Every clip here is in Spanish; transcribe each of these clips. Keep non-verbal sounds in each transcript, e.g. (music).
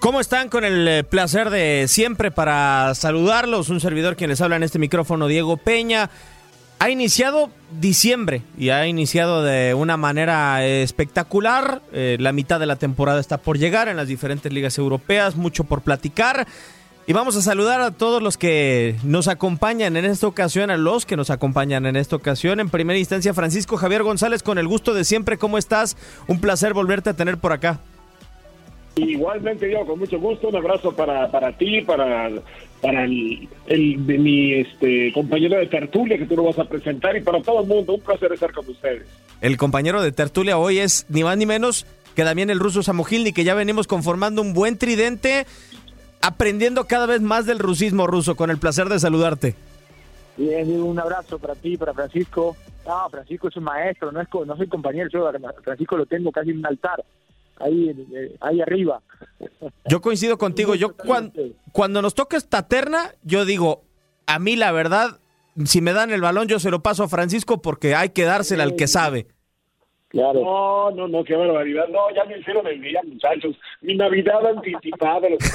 ¿Cómo están? Con el eh, placer de siempre para saludarlos. Un servidor quien les habla en este micrófono, Diego Peña. Ha iniciado diciembre y ha iniciado de una manera espectacular. Eh, la mitad de la temporada está por llegar en las diferentes ligas europeas, mucho por platicar. Y vamos a saludar a todos los que nos acompañan en esta ocasión, a los que nos acompañan en esta ocasión. En primera instancia, Francisco Javier González, con el gusto de siempre. ¿Cómo estás? Un placer volverte a tener por acá. Igualmente yo, con mucho gusto, un abrazo para, para ti, para, para el, el de mi este, compañero de tertulia que tú lo vas a presentar y para todo el mundo, un placer estar con ustedes. El compañero de tertulia hoy es ni más ni menos que también el ruso Samogilny, que ya venimos conformando un buen tridente, aprendiendo cada vez más del rusismo ruso, con el placer de saludarte. Bien, un abrazo para ti, para Francisco. No, Francisco es un maestro, no, es, no soy compañero, yo a Francisco lo tengo casi en un altar, ahí, eh, ahí arriba. Yo coincido contigo, yo cuan- cuando nos toca esta terna, yo digo, a mí la verdad, si me dan el balón yo se lo paso a Francisco porque hay que dársela al que sabe. Claro. No, no, no, qué barbaridad. No, ya me hicieron el día, muchachos. Mi Navidad anticipada, lo que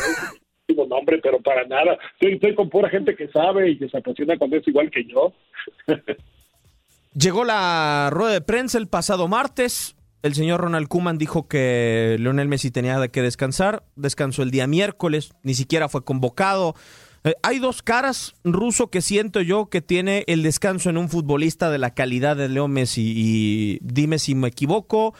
digo nombre, pero para nada. Estoy, estoy con pura gente que sabe y que se apasiona con eso igual que yo. Llegó la rueda de prensa el pasado martes. El señor Ronald Kuman dijo que Leonel Messi tenía que descansar. Descansó el día miércoles, ni siquiera fue convocado. Eh, hay dos caras, ruso, que siento yo que tiene el descanso en un futbolista de la calidad de Leo Messi. Y dime si me equivoco,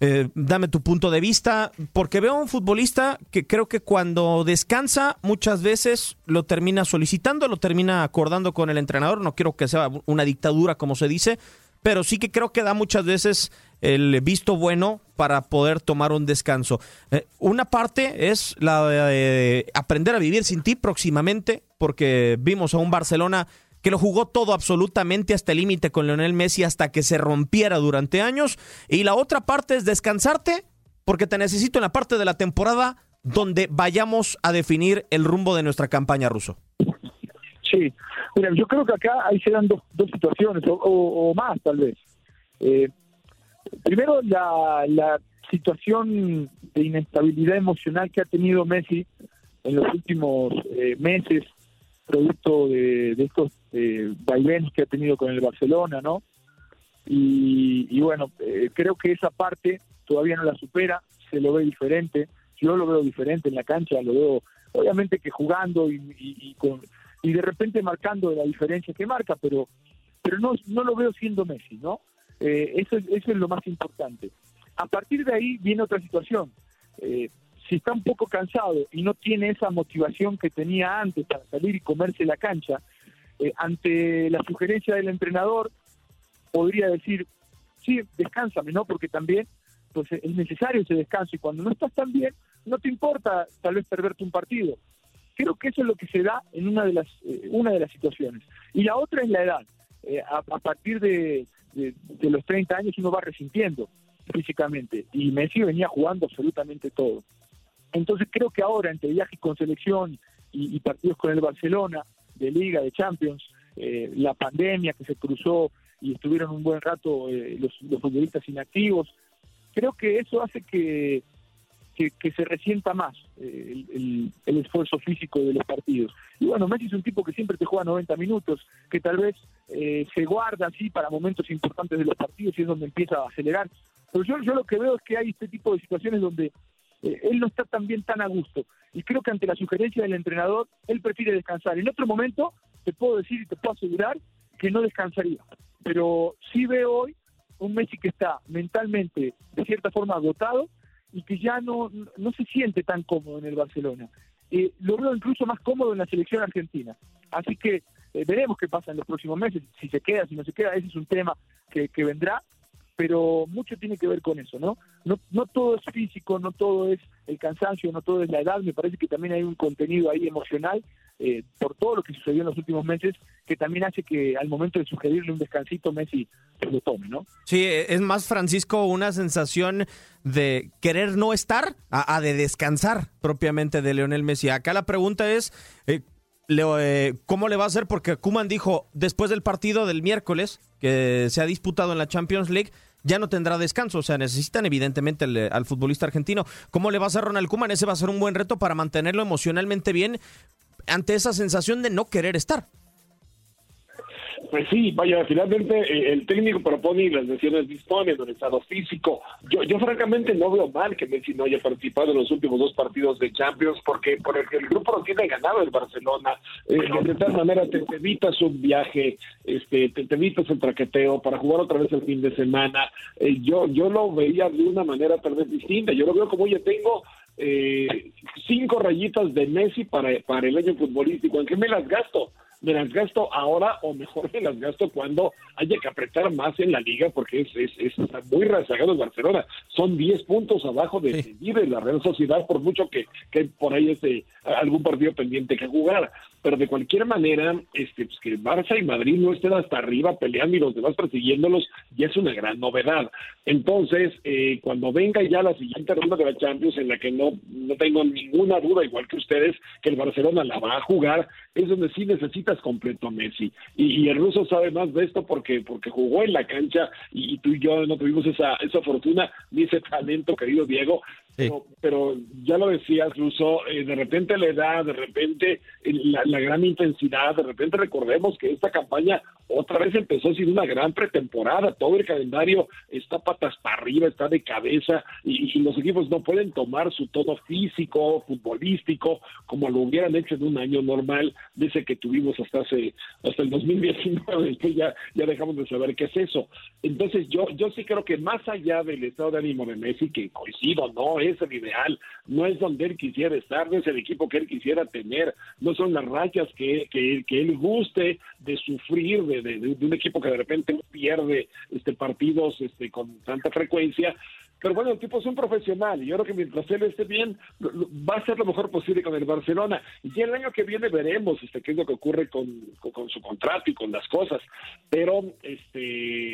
eh, dame tu punto de vista, porque veo a un futbolista que creo que cuando descansa muchas veces lo termina solicitando, lo termina acordando con el entrenador. No quiero que sea una dictadura como se dice, pero sí que creo que da muchas veces el visto bueno para poder tomar un descanso. Eh, una parte es la de aprender a vivir sin ti próximamente, porque vimos a un Barcelona que lo jugó todo absolutamente hasta el límite con Lionel Messi hasta que se rompiera durante años. Y la otra parte es descansarte, porque te necesito en la parte de la temporada donde vayamos a definir el rumbo de nuestra campaña ruso. Sí, mira, yo creo que acá ahí se dan dos, dos situaciones, o, o- o más tal vez. Eh, Primero, la, la situación de inestabilidad emocional que ha tenido Messi en los últimos eh, meses, producto de, estos eh, que ha tenido con el Barcelona, ¿no? Y, y bueno, eh, creo que esa parte todavía no la supera, se lo ve diferente, yo lo veo diferente en la cancha, lo veo obviamente que jugando y, y, y con y de repente marcando la diferencia que marca, pero pero no no lo veo siendo Messi, ¿no? Eh, eso, es lo más importante. A partir de ahí viene otra situación. Eh, si está un poco cansado y no tiene esa motivación que tenía antes para salir y comerse la cancha, eh, ante la sugerencia del entrenador, podría decir, sí, descánsame, ¿no? Porque también pues es necesario ese descanso y cuando no estás tan bien, no te importa tal vez perderte un partido. Creo que eso es lo que se da en una de las, eh, una de las situaciones. Y la otra es la edad. A, partir de, de, de los 30 años uno va resintiendo físicamente y Messi venía jugando absolutamente todo. Entonces creo que ahora entre viajes con selección y, partidos con el Barcelona, de Liga, de Champions, eh, la pandemia que se cruzó y estuvieron un buen rato eh, los, los, futbolistas inactivos, creo que eso hace que, que, que se resienta más eh, el, el, el, esfuerzo físico de los partidos. Y bueno, Messi es un tipo que siempre te juega 90 minutos, que tal vez eh, se guarda así para momentos importantes de los partidos y es donde empieza a acelerar. Pero yo, yo lo que veo es que hay este tipo de situaciones donde eh, él no está también tan a gusto. Y creo que ante la sugerencia del entrenador, él prefiere descansar. En otro momento, te puedo decir y te puedo asegurar que no descansaría. Pero sí veo hoy un Messi que está mentalmente, de cierta forma, agotado y que ya no, no se siente tan cómodo en el Barcelona. Eh, lo veo incluso más cómodo en la selección argentina. Así que eh, veremos qué pasa en los próximos meses, si se queda, si no se queda, ese es un tema que, que vendrá, pero mucho tiene que ver con eso, ¿no? ¿no? No todo es físico, no todo es el cansancio, no todo es la edad, me parece que también hay un contenido ahí emocional eh, por todo lo que sucedió en los últimos meses que también hace que al momento de sugerirle un descansito Messi se lo tome, ¿no? Sí, es más, Francisco, una sensación de querer no estar a, a de descansar propiamente de Leonel Messi. Acá la pregunta es... Eh, eh, ¿cómo le va a hacer? Porque Kuman dijo después del partido del miércoles que se ha disputado en la Champions League, ya no tendrá descanso. O sea, necesitan evidentemente el, al futbolista argentino. ¿Cómo le va a hacer Ronald Kuman? Ese va a ser un buen reto para mantenerlo emocionalmente bien ante esa sensación de no querer estar. Pues sí, vaya, finalmente eh, el técnico propone y las lesiones disponen del estado físico. Yo, yo francamente no veo mal que Messi no haya participado en los últimos dos partidos de Champions porque por el, el grupo lo tiene ganado el Barcelona. Eh, de tal manera te, evitas un viaje, este, te, te, evitas el traqueteo para jugar otra vez el fin de semana. Eh, yo, yo lo veía de una manera tal vez distinta. Yo lo veo como, oye, tengo eh, cinco rayitas de Messi para, para el año futbolístico. ¿En qué me las gasto? me las gasto ahora o mejor me las gasto cuando haya que apretar más en la liga porque es, es, es está muy rezagado el Barcelona. Son 10 puntos abajo de sí. la Real Sociedad por mucho que, que por ahí esté algún partido pendiente que jugar. Pero de cualquier manera, este, pues que Barça y Madrid no estén hasta arriba peleando y los demás persiguiéndolos ya es una gran novedad. Entonces, eh, cuando venga ya la siguiente ronda de la Champions en la que no, no tengo ninguna duda, igual que ustedes, que el Barcelona la va a jugar, es donde sí necesita completo a Messi. Y, y, el ruso sabe más de esto porque, porque jugó en la cancha y, y, tú y yo no tuvimos esa, esa fortuna ni ese talento, querido Diego. Pero, ya lo decías, Ruso, eh, de repente la edad, de repente la, la, gran intensidad, de repente recordemos que esta campaña otra vez empezó sin una gran pretemporada, todo el calendario está patas para arriba, está de cabeza y, y los equipos no pueden tomar su tono físico, futbolístico, como lo hubieran hecho en un año normal, desde que tuvimos hasta hace hasta el 2019 (laughs) después ya ya dejamos de saber qué es eso. Entonces yo yo sí creo que más allá del estado de ánimo de Messi que coincido no es el ideal no es donde él quisiera estar no es el equipo que él quisiera tener no son las rachas que que, que él guste de sufrir de, de, un equipo que de repente pierde este partidos este con tanta frecuencia pero bueno, el tipo es un profesional y yo creo que mientras él esté bien, va a ser lo mejor posible con el Barcelona. Y el año que viene veremos este, qué es lo que ocurre con, con, su contrato y con las cosas. Pero, este,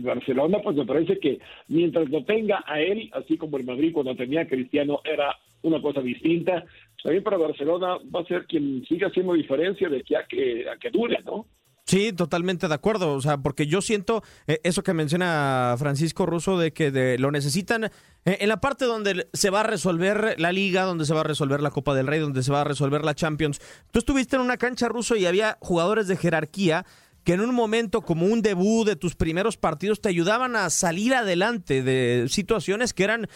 el Barcelona, pues me parece que mientras lo tenga a él, así como el Madrid cuando tenía a Cristiano, era una cosa distinta. También para Barcelona va a ser quien siga haciendo diferencia de aquí a que, a que dure, ¿no? Sí, totalmente de acuerdo. O sea, porque yo siento eh, eso que menciona Francisco Russo de que lo necesitan eh, en la parte donde se va a resolver la liga, donde se va a resolver la Copa del Rey, donde se va a resolver la Champions. Tú estuviste en una cancha ruso y había jugadores de jerarquía que en un momento como un debut de tus primeros partidos te ayudaban a salir adelante de situaciones que eran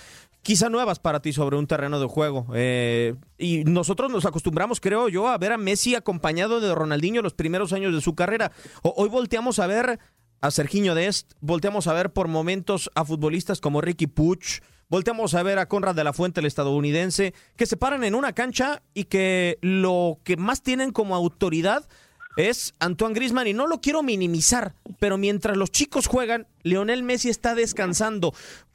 quizá nuevas para ti sobre un terreno de juego. Eh, y nosotros nos acostumbramos, creo yo, a ver a Messi acompañado de Ronaldinho los primeros años de su carrera. hoy volteamos a ver a Serginho Dest, volteamos a ver por momentos a futbolistas como Ricky Puch, volteamos a ver a Conrad de la Fuente, el estadounidense, que se paran en una cancha y que lo que más tienen como autoridad es Antoine Grisman y no lo quiero minimizar, pero mientras los chicos juegan, Leonel Messi está descansando.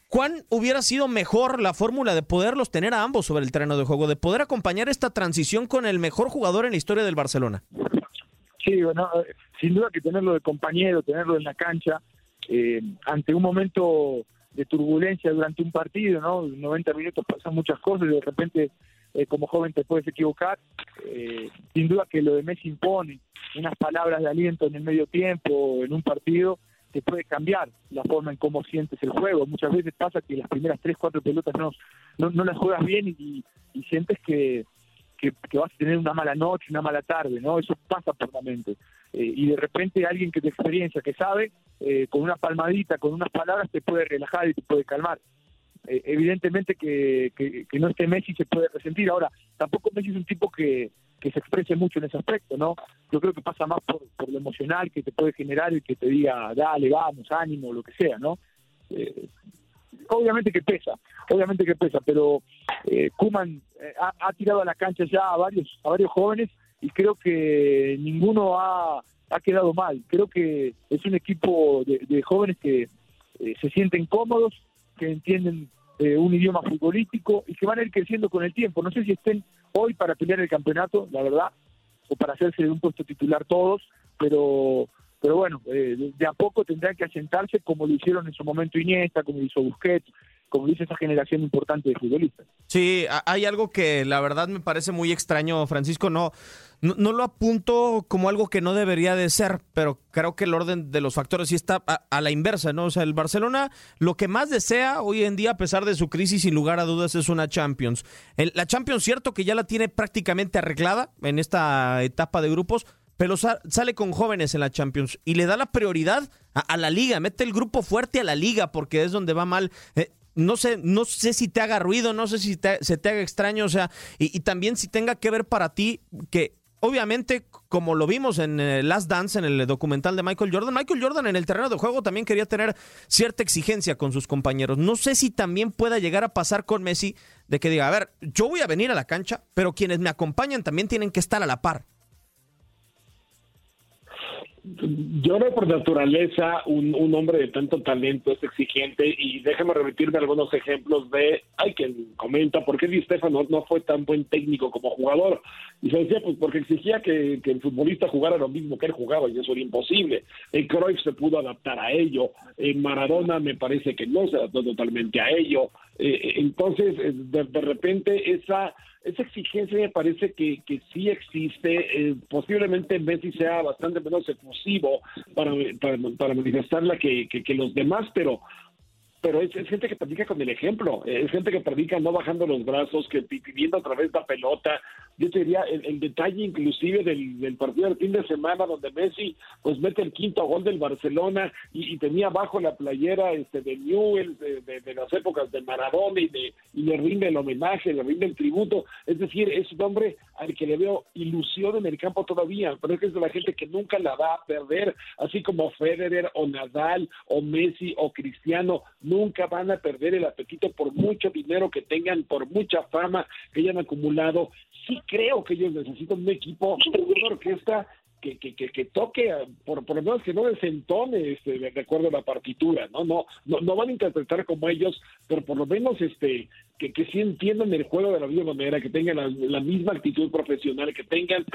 ¿Cuán hubiera sido mejor la fórmula de poderlos tener a ambos sobre el terreno de juego, de poder acompañar esta transición con el mejor jugador en la historia del Barcelona? Sí, bueno, sin duda que tenerlo de compañero, tenerlo en la cancha, eh, ante un momento de turbulencia durante un partido, ¿no? 90 minutos pasan muchas cosas y de repente eh, como joven te puedes equivocar. sin duda que lo de Messi impone unas palabras de aliento en el medio tiempo, en un partido, te puede cambiar la forma en cómo sientes el juego. Muchas veces pasa que las primeras tres, cuatro pelotas no, no, las juegas bien y, sientes que, que, vas a tener una mala noche, una mala tarde, ¿no? Eso pasa por la mente. Eh, y de repente alguien que te experiencia, que sabe, eh, con una palmadita, con unas palabras, te puede relajar y te puede calmar. Eh, evidentemente que, que, no esté Messi se puede resentir. Ahora, tampoco Messi es un tipo que, que se exprese mucho en ese aspecto, ¿no? Yo creo que pasa más por, por lo emocional que te puede generar y que te diga, dale, vamos, ánimo, lo que sea, ¿no? Eh, obviamente que pesa, obviamente que pesa, pero eh, Kuman eh, ha, tirado a la cancha ya a varios, a varios jóvenes y creo que ninguno ha, ha quedado mal. Creo que es un equipo de, de jóvenes que eh, se sienten cómodos, que entienden eh, un idioma futbolístico y que van a ir creciendo con el tiempo. No sé si estén hoy para pelear el campeonato, la verdad, o para hacerse de un puesto titular todos, pero pero bueno, eh, de a poco tendrán que asentarse como lo hicieron en su momento Iniesta, como lo hizo Busquets, como dice esa generación importante de futbolistas. Sí, hay algo que la verdad me parece muy extraño, Francisco, no, no, lo apunto como algo que no debería de ser, pero creo que el orden de los factores sí está a, la inversa, ¿no? O sea, el Barcelona lo que más desea hoy en día, a pesar de su crisis, sin lugar a dudas, es una Champions. la Champions, cierto que ya la tiene prácticamente arreglada en esta etapa de grupos, pero sale con jóvenes en la Champions y le da la prioridad a, la liga, mete el grupo fuerte a la liga porque es donde va mal. Eh, no sé, no sé si te haga ruido, no sé si se te haga extraño, o sea, y, también si tenga que ver para ti que obviamente, como lo vimos en eh, Last Dance, en el documental de Michael Jordan, Michael Jordan en el terreno de juego también quería tener cierta exigencia con sus compañeros. No sé si también pueda llegar a pasar con Messi de que diga, a ver, yo voy a venir a la cancha, pero quienes me acompañan también tienen que estar a la par yo no por naturaleza un, un, hombre de tanto talento es exigente y déjame repetirme algunos ejemplos de, hay quien comenta por qué Di Stefano no fue tan buen técnico como jugador y se decía pues porque exigía que, el futbolista jugara lo mismo que él jugaba y eso era imposible. El Cruyff se pudo adaptar a ello, en Maradona me parece que no se adaptó totalmente a ello, eh, entonces eh, de, de repente esa esa exigencia me parece que, que sí existe. Eh, posiblemente Messi sea bastante menos para, para, para manifestarla que, los demás, pero pero es, gente que predica con el ejemplo, es gente que predica no bajando los brazos, que pidiendo a través de la pelota. Yo te diría el, detalle inclusive del, partido del fin de semana donde Messi pues mete el quinto gol del Barcelona y, tenía abajo la playera este de Newell de, las épocas de Maradona y, de, y le rinde el homenaje, le rinde el tributo. Es decir, es un hombre al que le veo ilusión en el campo todavía, pero es que es de la gente que nunca la va a perder, así como Federer o Nadal o Messi o Cristiano nunca van a perder el apetito por mucho dinero que tengan, por mucha fama que hayan acumulado. Sí creo que ellos necesitan un equipo, una orquesta que, que, que, toque, por, por lo menos que no desentone este, de acuerdo a la partitura, ¿no? No, no, no van a interpretar como ellos, pero por lo menos este, que, que sí entiendan el juego de la misma manera, que tengan la, misma actitud profesional, que tengan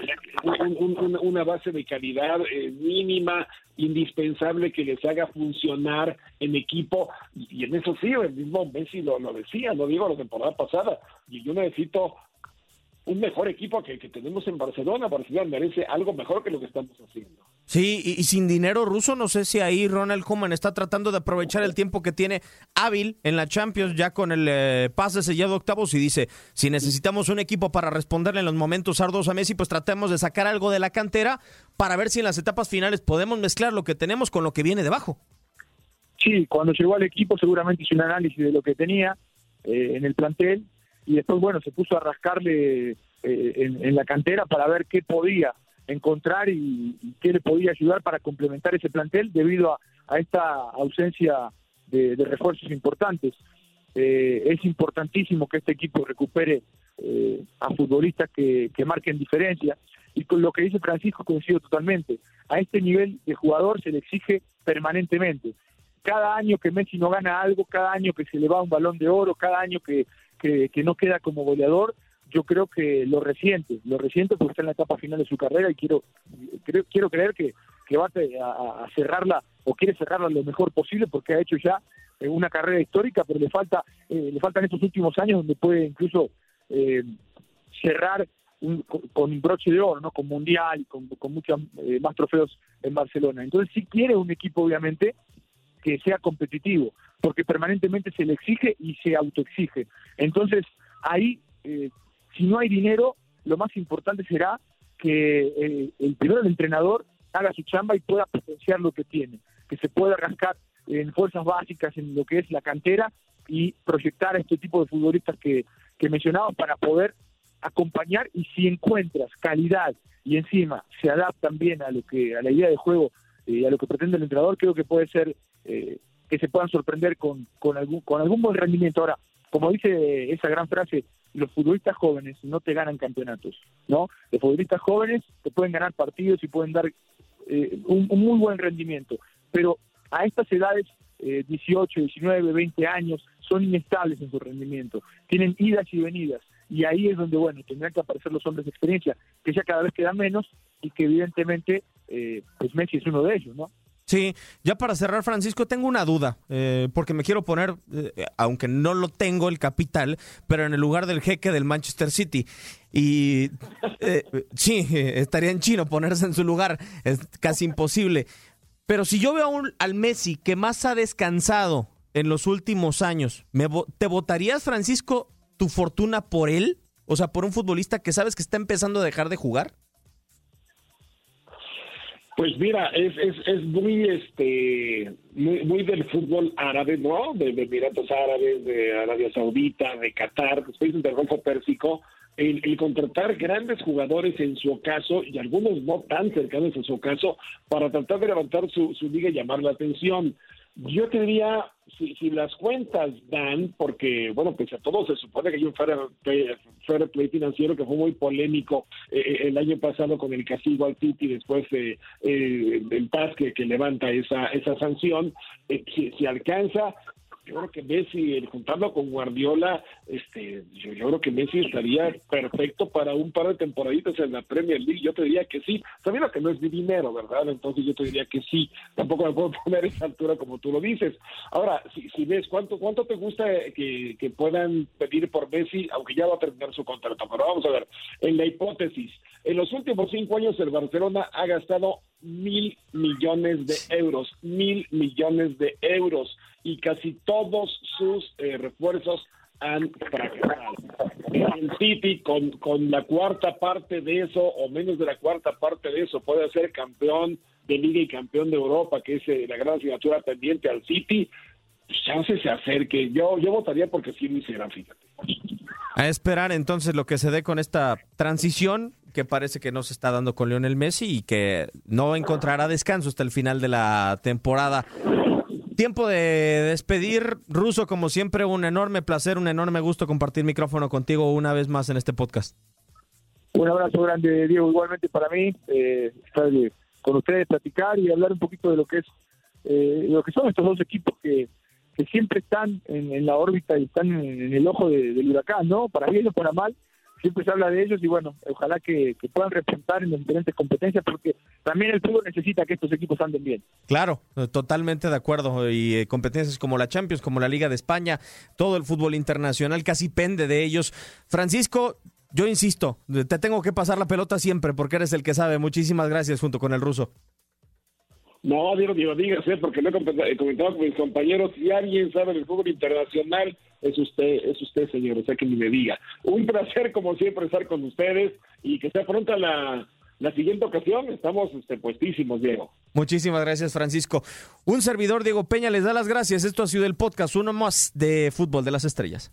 una base de calidad eh, mínima, indispensable, que les haga funcionar en equipo, y, en eso sí, el mismo Messi lo, lo decía, lo digo la temporada pasada, y yo necesito un mejor equipo que, que tenemos en Barcelona. Barcelona merece algo mejor que lo que estamos haciendo. Sí, y, sin dinero ruso, no sé si ahí Ronald Koeman está tratando de aprovechar el tiempo que tiene hábil en la Champions, ya con el eh, pase sellado octavos, y dice, si necesitamos un equipo para responderle en los momentos arduos a Messi, pues tratemos de sacar algo de la cantera para ver si en las etapas finales podemos mezclar lo que tenemos con lo que viene debajo. Sí, cuando llegó al equipo seguramente hizo un análisis de lo que tenía eh, en el plantel y después, bueno, se puso a rascarle eh, en, la cantera para ver qué podía encontrar y, qué le podía ayudar para complementar ese plantel debido a, esta ausencia de, refuerzos importantes. Eh, es importantísimo que este equipo recupere a futbolistas que, que marquen diferencia y con lo que dice Francisco coincido totalmente. A este nivel de jugador se le exige permanentemente cada año que Messi no gana algo, cada año que se le va un balón de oro, cada año que, que, no queda como goleador, yo creo que lo reciente, lo reciente porque está en la etapa final de su carrera y quiero creo, quiero creer que, que va a, cerrarla o quiere cerrarla lo mejor posible porque ha hecho ya eh, una carrera histórica, pero le falta eh, le faltan estos últimos años donde puede incluso eh, cerrar con, un broche de oro, ¿no? Con mundial con, con muchos más trofeos en Barcelona. Entonces si quiere un equipo obviamente que sea competitivo, porque permanentemente se le exige y se autoexige. Entonces, ahí, eh, si no hay dinero, lo más importante será que eh, el primero el entrenador haga su chamba y pueda potenciar lo que tiene, que se pueda rascar en fuerzas básicas, en lo que es la cantera y proyectar a este tipo de futbolistas que, que mencionamos para poder acompañar y si encuentras calidad y encima se adaptan bien a lo que a la idea de juego y a lo que pretende el entrenador, creo que puede ser eh, que se puedan sorprender con, con, algún, con algún buen rendimiento. Ahora, como dice esa gran frase, los futbolistas jóvenes no te ganan campeonatos, ¿no? Los futbolistas jóvenes te pueden ganar partidos y pueden dar eh, un, muy buen rendimiento, pero a estas edades, 18, 19, 20 años, son inestables en su rendimiento, tienen idas y venidas, y ahí es donde, bueno, tendrán que aparecer los hombres de experiencia, que ya cada vez quedan menos y que evidentemente, eh, pues Messi es uno de ellos, ¿no? Sí, ya para cerrar, Francisco, tengo una duda, eh, porque me quiero poner, eh, aunque no lo tengo el capital, pero en el lugar del jeque del Manchester City. Y eh, sí, estaría en chino ponerse en su lugar, es casi imposible. Pero si yo veo un, al Messi que más ha descansado en los últimos años, ¿me, ¿te votarías, Francisco, tu fortuna por él? O sea, por un futbolista que sabes que está empezando a dejar de jugar. Pues mira, es, es, es muy este muy, muy del fútbol árabe, ¿no? De, Emiratos Árabes, de Arabia Saudita, de Qatar, los países del Golfo Pérsico, el, el, contratar grandes jugadores en su ocaso y algunos no tan cercanos a su ocaso para tratar de levantar su, su liga y llamar la atención. Yo te diría, si, si las cuentas dan, porque, bueno, pues a todos se supone que hay un fair play, financiero que fue muy polémico eh, eh, el año pasado con el castigo al Titi después eh, del PAS que, que, levanta esa, esa sanción, si, si alcanza, yo creo que Messi, el juntarlo con Guardiola, este, yo, creo que Messi estaría perfecto para un par de temporaditas en la Premier League. Yo te diría que sí. Sabiendo que no es de dinero, ¿verdad? Entonces yo te diría que sí. Tampoco me puedo (laughs) poner a esa altura como tú lo dices. Ahora, si, si ves cuánto cuánto te gusta que puedan pedir por Messi, aunque ya va a terminar su contrato. Pero vamos a ver, en la hipótesis, en los últimos cinco años el Barcelona ha gastado mil millones de euros, mil millones de euros y casi todos sus eh, refuerzos han fracasado. El City con, con la cuarta parte de eso o menos de la cuarta parte de eso puede ser campeón de Liga y campeón de Europa, que es eh, la gran asignatura pendiente al City, chance se acerque. Yo, yo votaría porque sí lo hicieran, fíjate. A esperar entonces lo que se dé con esta transición que parece que no se está dando con Lionel Messi y que no encontrará descanso hasta el final de la temporada. Tiempo de despedir. Ruso, como siempre, un enorme placer, un enorme gusto compartir micrófono contigo una vez más en este podcast. Un abrazo grande, Diego, igualmente para mí. Eh, estar con ustedes, platicar y hablar un poquito de lo que es eh, lo que son estos dos equipos que, que siempre están en, la órbita y están en, el ojo del huracán, ¿no? Para bien o para mal, siempre se habla de ellos y bueno, ojalá que, puedan representar en las diferentes competencias porque también el fútbol necesita que estos equipos anden bien. Claro, totalmente de acuerdo y eh, competencias como la Champions, como la Liga de España, todo el fútbol internacional casi pende de ellos. Francisco, yo insisto, te tengo que pasar la pelota siempre porque eres el que sabe. Muchísimas gracias junto con el ruso. No, Diego, Diego, dígase, porque lo he comentado con mis compañeros, si alguien sabe del fútbol internacional, es usted, es usted, señor, o sea que ni me diga. Un placer, como siempre, estar con ustedes y que sea pronta la, la siguiente ocasión. Estamos este, puestísimos, Diego. Muchísimas gracias, Francisco. Un servidor, Diego Peña, les da las gracias. Esto ha sido el podcast, uno más de Fútbol de las Estrellas.